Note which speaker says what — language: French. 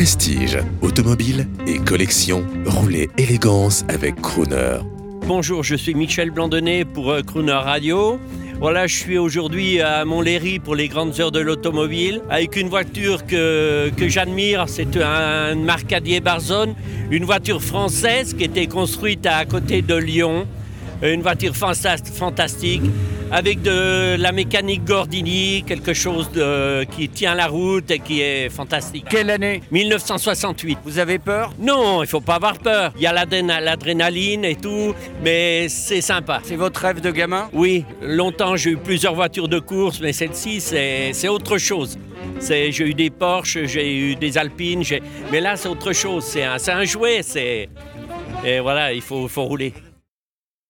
Speaker 1: Prestige, automobile et collection, roulez élégance avec Crooner.
Speaker 2: Bonjour, je suis Michel Blandonnet pour euh, Crooner Radio. Voilà, je suis aujourd'hui à Montlhéry pour les grandes heures de l'automobile avec une voiture que, que j'admire. C'est un Marcadier Barzone, une voiture française qui était construite à côté de Lyon. Une voiture fantastique avec de la mécanique Gordini, quelque chose de, qui tient la route et qui est fantastique.
Speaker 3: Quelle année?
Speaker 2: 1968.
Speaker 3: Vous avez peur?
Speaker 2: Non, il faut pas avoir peur. Il y a l'adrénaline et tout, mais c'est sympa.
Speaker 3: C'est votre rêve de gamin?
Speaker 2: Oui, longtemps j'ai eu plusieurs voitures de course, mais celle-ci c'est autre chose. J'ai eu des Porsche, j'ai eu des Alpines, mais là c'est autre chose. C'est un, un jouet, et voilà, il faut, faut rouler.